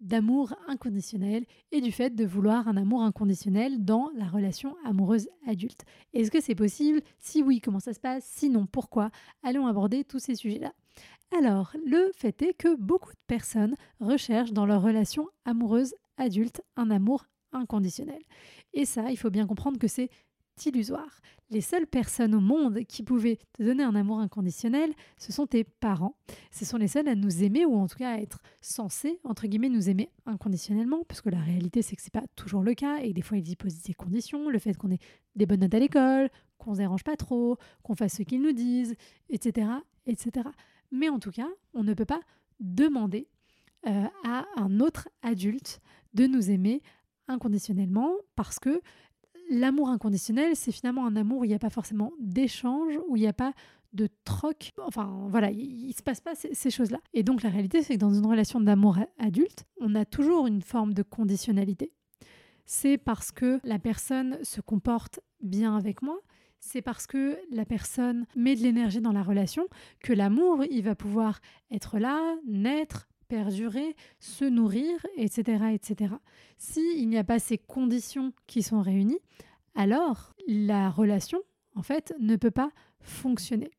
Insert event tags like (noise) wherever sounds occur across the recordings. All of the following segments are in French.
d'amour inconditionnel et du fait de vouloir un amour inconditionnel dans la relation amoureuse adulte. Est-ce que c'est possible? Si oui, comment ça se passe? Sinon, pourquoi? Allons aborder tous ces sujets-là. Alors, le fait est que beaucoup de personnes recherchent dans leur relation amoureuse adulte un amour inconditionnel. Et ça, il faut bien comprendre que c'est illusoire. Les seules personnes au monde qui pouvaient te donner un amour inconditionnel, ce sont tes parents. Ce sont les seuls à nous aimer, ou en tout cas à être censés, entre guillemets, nous aimer inconditionnellement, parce que la réalité, c'est que c'est pas toujours le cas, et des fois, ils y posent des conditions, le fait qu'on ait des bonnes notes à l'école, qu'on se dérange pas trop, qu'on fasse ce qu'ils nous disent, etc., etc. Mais en tout cas, on ne peut pas demander euh, à un autre adulte de nous aimer inconditionnellement parce que l'amour inconditionnel, c'est finalement un amour où il n'y a pas forcément d'échange, où il n'y a pas de troc. Enfin, voilà, il ne se passe pas ces, choses-là. Et donc, la réalité, c'est que dans une relation d'amour adulte, on a toujours une forme de conditionnalité. C'est parce que la personne se comporte bien avec moi, c'est parce que la personne met de l'énergie dans la relation que l'amour, il va pouvoir être là, naître, perdurer, se nourrir, etc. etc. S'il n'y a pas ces conditions qui sont réunies, alors la relation, en fait, ne peut pas fonctionner.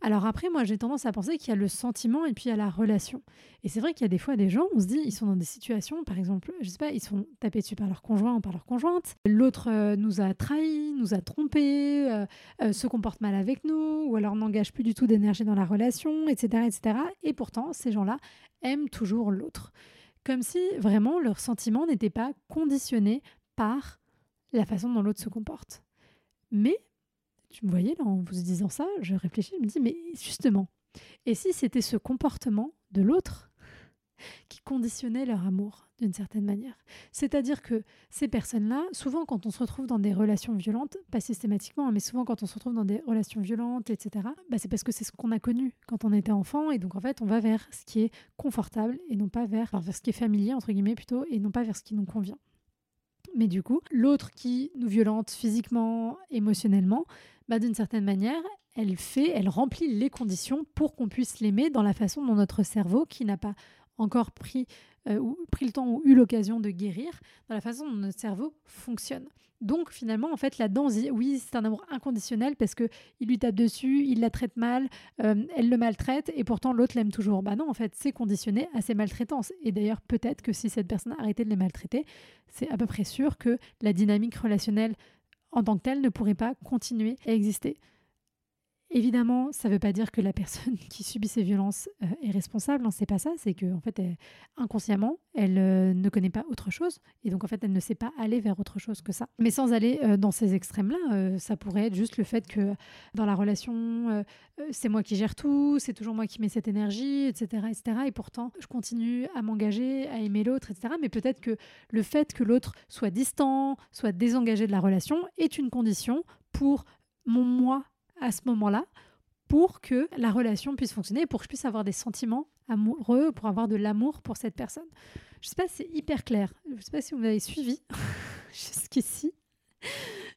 Alors après, moi, j'ai tendance à penser qu'il y a le sentiment et puis il y a la relation. Et c'est vrai qu'il y a des fois des gens, on se dit, ils sont dans des situations, par exemple, je sais pas, ils sont tapés dessus par leur conjoint ou par leur conjointe. L'autre euh, nous a trahis, nous a trompés, euh, euh, se comporte mal avec nous, ou alors n'engage plus du tout d'énergie dans la relation, etc., etc. Et pourtant, ces gens-là aiment toujours l'autre. Comme si vraiment leur sentiment n'était pas conditionné par la façon dont l'autre se comporte. Mais tu me voyais là en vous disant ça, je réfléchis, je me dis, mais justement, et si c'était ce comportement de l'autre qui conditionnait leur amour d'une certaine manière? C'est-à-dire que ces personnes-là, souvent quand on se retrouve dans des relations violentes, pas systématiquement, hein, mais souvent quand on se retrouve dans des relations violentes, etc., bah c'est parce que c'est ce qu'on a connu quand on était enfant, et donc en fait on va vers ce qui est confortable et non pas vers, vers ce qui est familier, entre guillemets plutôt, et non pas vers ce qui nous convient. Mais du coup, l'autre qui nous violente physiquement, émotionnellement, bah, d'une certaine manière, elle fait, elle remplit les conditions pour qu'on puisse l'aimer dans la façon dont notre cerveau, qui n'a pas encore pris, euh, ou, pris le temps ou eu l'occasion de guérir, dans la façon dont notre cerveau fonctionne. Donc finalement, en fait, là-dedans, oui, c'est un amour inconditionnel parce que il lui tape dessus, il la traite mal, euh, elle le maltraite et pourtant l'autre l'aime toujours. Bah non, en fait, c'est conditionné à ses maltraitances. Et d'ailleurs, peut-être que si cette personne arrêtait de les maltraiter, c'est à peu près sûr que la dynamique relationnelle en tant que telle ne pourrait pas continuer à exister. Évidemment, ça ne veut pas dire que la personne (laughs) qui subit ces violences euh, est responsable. Non, c'est pas ça. C'est que en fait, inconsciemment, elle euh, ne connaît pas autre chose, et donc en fait, elle ne sait pas aller vers autre chose que ça. Mais sans aller euh, dans ces extrêmes-là, ça pourrait être juste le fait que dans la relation, c'est moi qui gère tout, c'est toujours moi qui mets cette énergie, etc., etc. Et pourtant, je continue à m'engager, à aimer l'autre, etc. Mais peut-être que le fait que l'autre soit distant, soit désengagé de la relation, est une condition pour mon moi à ce moment-là pour que la relation puisse fonctionner, pour que je puisse avoir des sentiments amoureux, pour avoir de l'amour pour cette personne. Je ne sais pas si c'est hyper clair. Je ne sais pas si vous m'avez suivi (laughs) jusqu'ici.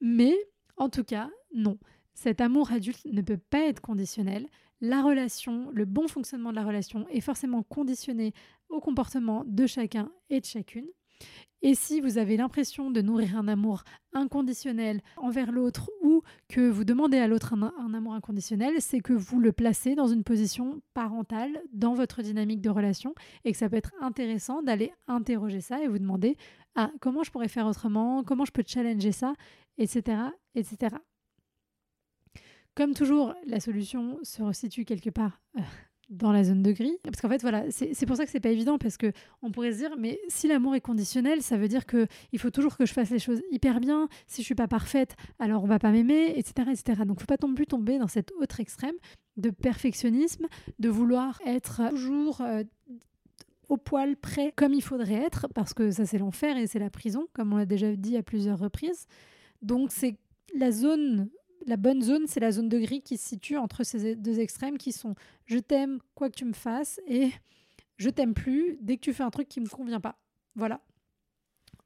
Mais en tout cas, non. Cet amour adulte ne peut pas être conditionnel. La relation, le bon fonctionnement de la relation est forcément conditionné au comportement de chacun et de chacune. Et si vous avez l'impression de nourrir un amour inconditionnel envers l'autre ou que vous demandez à l'autre un, amour inconditionnel, c'est que vous le placez dans une position parentale dans votre dynamique de relation et que ça peut être intéressant d'aller interroger ça et vous demander ah, comment je pourrais faire autrement, comment je peux challenger ça, etc. etc. Comme toujours, la solution se resitue quelque part euh, dans la zone de gris. Parce qu'en fait, voilà, c'est pour ça que c'est pas évident, parce que on pourrait se dire, mais si l'amour est conditionnel, ça veut dire que il faut toujours que je fasse les choses hyper bien. Si je suis pas parfaite, alors on va pas m'aimer, etc., etc. Donc, faut pas non plus tomber dans cet autre extrême de perfectionnisme, de vouloir être toujours euh, au poil près comme il faudrait être, parce que ça c'est l'enfer et c'est la prison, comme on l'a déjà dit à plusieurs reprises. Donc, c'est la zone la bonne zone, c'est la zone de gris qui se situe entre ces deux extrêmes qui sont je t'aime quoi que tu me fasses et je t'aime plus dès que tu fais un truc qui me convient pas. Voilà.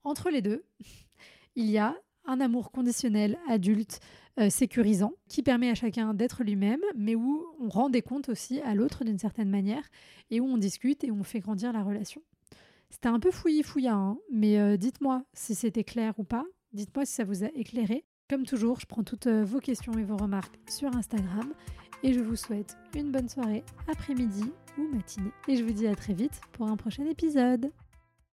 Entre les deux, (laughs) il y a un amour conditionnel, adulte, euh, sécurisant, qui permet à chacun d'être lui-même, mais où on rend des comptes aussi à l'autre d'une certaine manière, et où on discute et où on fait grandir la relation. C'était un peu fouillis fouilla, hein, mais euh, dites-moi si c'était clair ou pas, dites-moi si ça vous a éclairé. Comme toujours, je prends toutes euh, vos questions et vos remarques sur Instagram et je vous souhaite une bonne soirée, après-midi ou matinée. Et je vous dis à très vite pour un prochain épisode.